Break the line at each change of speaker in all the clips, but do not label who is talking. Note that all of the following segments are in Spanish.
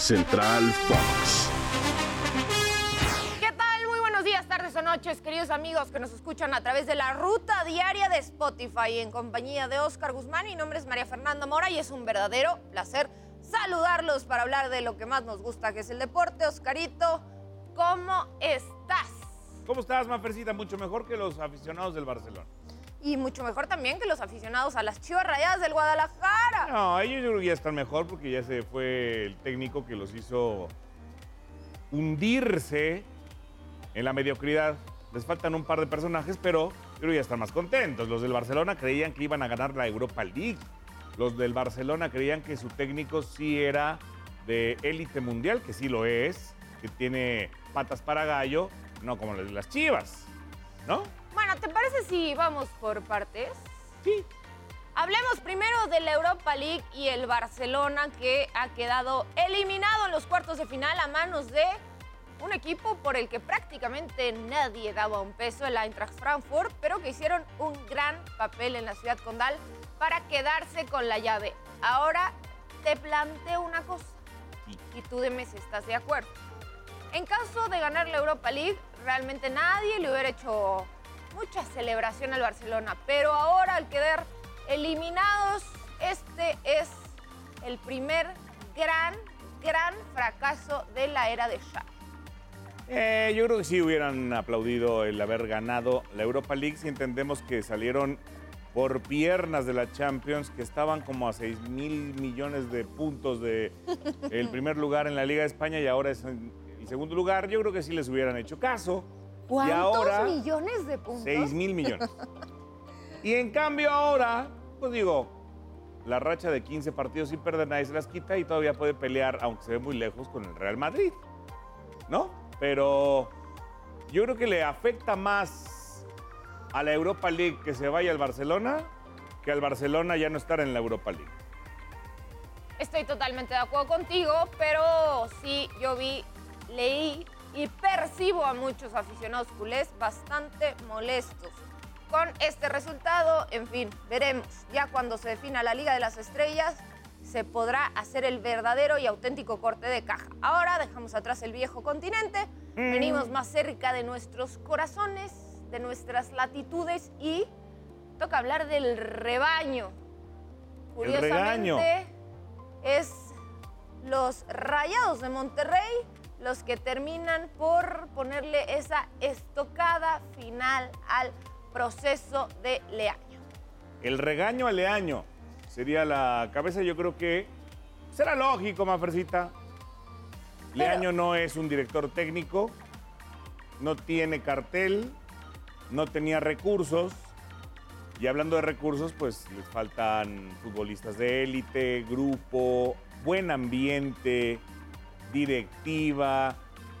Central Fox.
¿Qué tal? Muy buenos días, tardes o noches, queridos amigos que nos escuchan a través de la ruta diaria de Spotify en compañía de Oscar Guzmán. Mi nombre es María Fernanda Mora y es un verdadero placer saludarlos para hablar de lo que más nos gusta, que es el deporte. Oscarito, ¿cómo estás?
¿Cómo estás, Mafercita? Mucho mejor que los aficionados del Barcelona.
Y mucho mejor también que los aficionados a las Chivas Rayadas del Guadalajara.
No, ellos yo creo que ya están mejor porque ya se fue el técnico que los hizo hundirse en la mediocridad. Les faltan un par de personajes, pero yo creo que ya están más contentos. Los del Barcelona creían que iban a ganar la Europa League. Los del Barcelona creían que su técnico sí era de élite mundial, que sí lo es, que tiene patas para gallo, no como las Chivas, ¿no?
¿Te parece si vamos por partes?
Sí.
Hablemos primero de la Europa League y el Barcelona que ha quedado eliminado en los cuartos de final a manos de un equipo por el que prácticamente nadie daba un peso, el Eintracht Frankfurt, pero que hicieron un gran papel en la ciudad condal para quedarse con la llave. Ahora te planteo una cosa y tú dime si estás de acuerdo. En caso de ganar la Europa League, realmente nadie le hubiera hecho mucha celebración al Barcelona, pero ahora al quedar eliminados, este es el primer gran, gran fracaso de la era de Xavi.
Eh, yo creo que sí hubieran aplaudido el haber ganado la Europa League si entendemos que salieron por piernas de la Champions, que estaban como a 6 mil millones de puntos de el primer lugar en la Liga de España y ahora es en, en segundo lugar. Yo creo que sí les hubieran hecho caso.
¿Cuántos
y ahora,
millones de puntos?
6 mil millones. y en cambio ahora, pues digo, la racha de 15 partidos sin perder nadie se las quita y todavía puede pelear, aunque se ve muy lejos, con el Real Madrid. ¿No? Pero yo creo que le afecta más a la Europa League que se vaya al Barcelona que al Barcelona ya no estar en la Europa League.
Estoy totalmente de acuerdo contigo, pero sí, yo vi, leí y percibo a muchos aficionados culés bastante molestos con este resultado. En fin, veremos. Ya cuando se defina la Liga de las Estrellas, se podrá hacer el verdadero y auténtico corte de caja. Ahora dejamos atrás el viejo continente, venimos más cerca de nuestros corazones, de nuestras latitudes y toca hablar del rebaño. Curiosamente, es los Rayados de Monterrey los que terminan por ponerle esa estocada final al proceso de Leaño.
El regaño a Leaño sería la cabeza, yo creo que será lógico, Mafercita. Leaño no es un director técnico, no tiene cartel, no tenía recursos. Y hablando de recursos, pues les faltan futbolistas de élite, grupo, buen ambiente, directiva.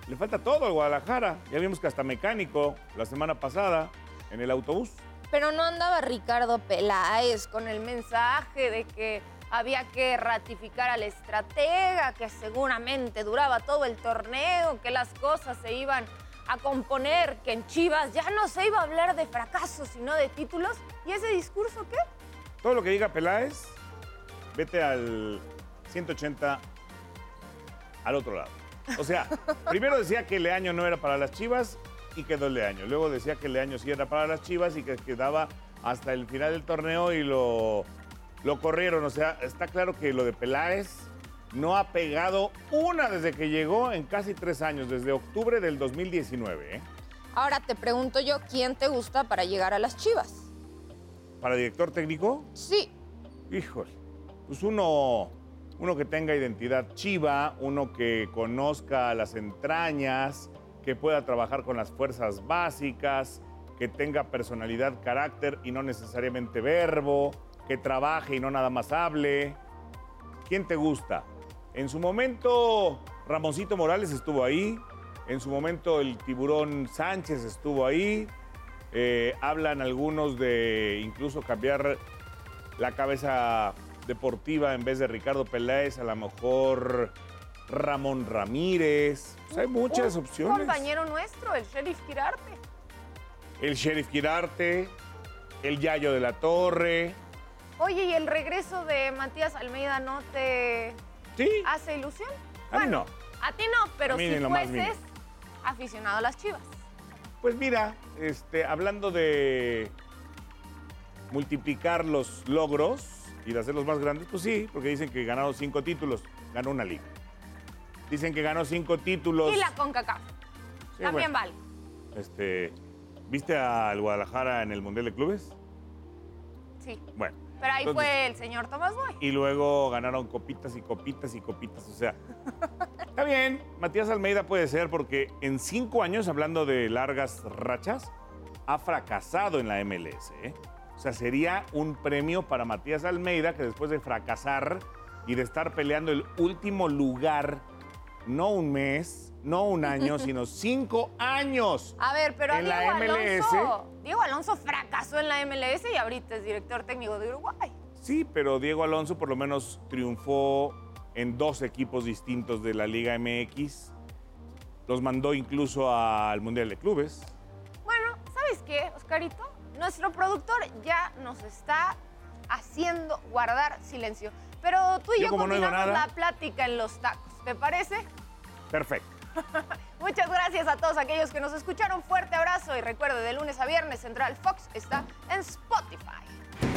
Le falta todo al Guadalajara. Ya vimos que hasta mecánico la semana pasada en el autobús.
Pero no andaba Ricardo Peláez con el mensaje de que había que ratificar al estratega, que seguramente duraba todo el torneo, que las cosas se iban a componer, que en Chivas ya no se iba a hablar de fracasos, sino de títulos. ¿Y ese discurso qué?
Todo lo que diga Peláez, vete al 180 al otro lado. O sea, primero decía que Leaño no era para las Chivas y quedó Leaño. Luego decía que Leaño sí era para las Chivas y que quedaba hasta el final del torneo y lo, lo corrieron. O sea, está claro que lo de Peláez no ha pegado una desde que llegó en casi tres años, desde octubre del 2019. ¿eh?
Ahora te pregunto yo, ¿quién te gusta para llegar a las Chivas?
¿Para director técnico?
Sí.
Híjole, pues uno, uno que tenga identidad chiva, uno que conozca las entrañas, que pueda trabajar con las fuerzas básicas, que tenga personalidad, carácter y no necesariamente verbo, que trabaje y no nada más hable. ¿Quién te gusta? En su momento, Ramoncito Morales estuvo ahí. En su momento, el tiburón Sánchez estuvo ahí. Eh, hablan algunos de incluso cambiar la cabeza deportiva en vez de Ricardo Peláez, a lo mejor Ramón Ramírez. Pues hay muchas
Un
opciones.
compañero nuestro, el sheriff Quirarte.
El Sheriff Quirarte, el Yayo de la Torre.
Oye, ¿y el regreso de Matías Almeida no te
Sí,
hace ilusión?
A mí no.
A ti no, pero si fueses aficionado a las chivas.
Pues mira, este, hablando de multiplicar los logros y de hacerlos más grandes, pues sí, porque dicen que ganaron cinco títulos, ganó una liga. Dicen que ganó cinco títulos.
Y la CONCACAF.
Sí,
También
bueno,
vale.
Este, ¿Viste al Guadalajara en el Mundial de Clubes?
Sí.
Bueno.
Pero ahí
entonces-
fue el señor Tomás Boy.
Y luego ganaron copitas y copitas y copitas. O sea, está bien. Matías Almeida puede ser porque en cinco años, hablando de largas rachas, ha fracasado en la MLS. ¿eh? O sea, sería un premio para Matías Almeida que después de fracasar y de estar peleando el último lugar, no un mes, no un año, sino cinco años.
A ver, pero a
En
Diego
la MLS.
Alonso. Diego Alonso fracasó en la MLS y ahorita es director técnico de Uruguay.
Sí, pero Diego Alonso por lo menos triunfó en dos equipos distintos de la Liga MX. Los mandó incluso al Mundial de Clubes.
Bueno, ¿sabes qué, Oscarito? Nuestro productor ya nos está haciendo guardar silencio. Pero tú y
Yo no
continuamos la plática en los tacos. ¿Te parece?
Perfecto.
Muchas gracias a todos aquellos que nos escucharon. Fuerte abrazo y recuerde, de lunes a viernes Central Fox está en Spotify.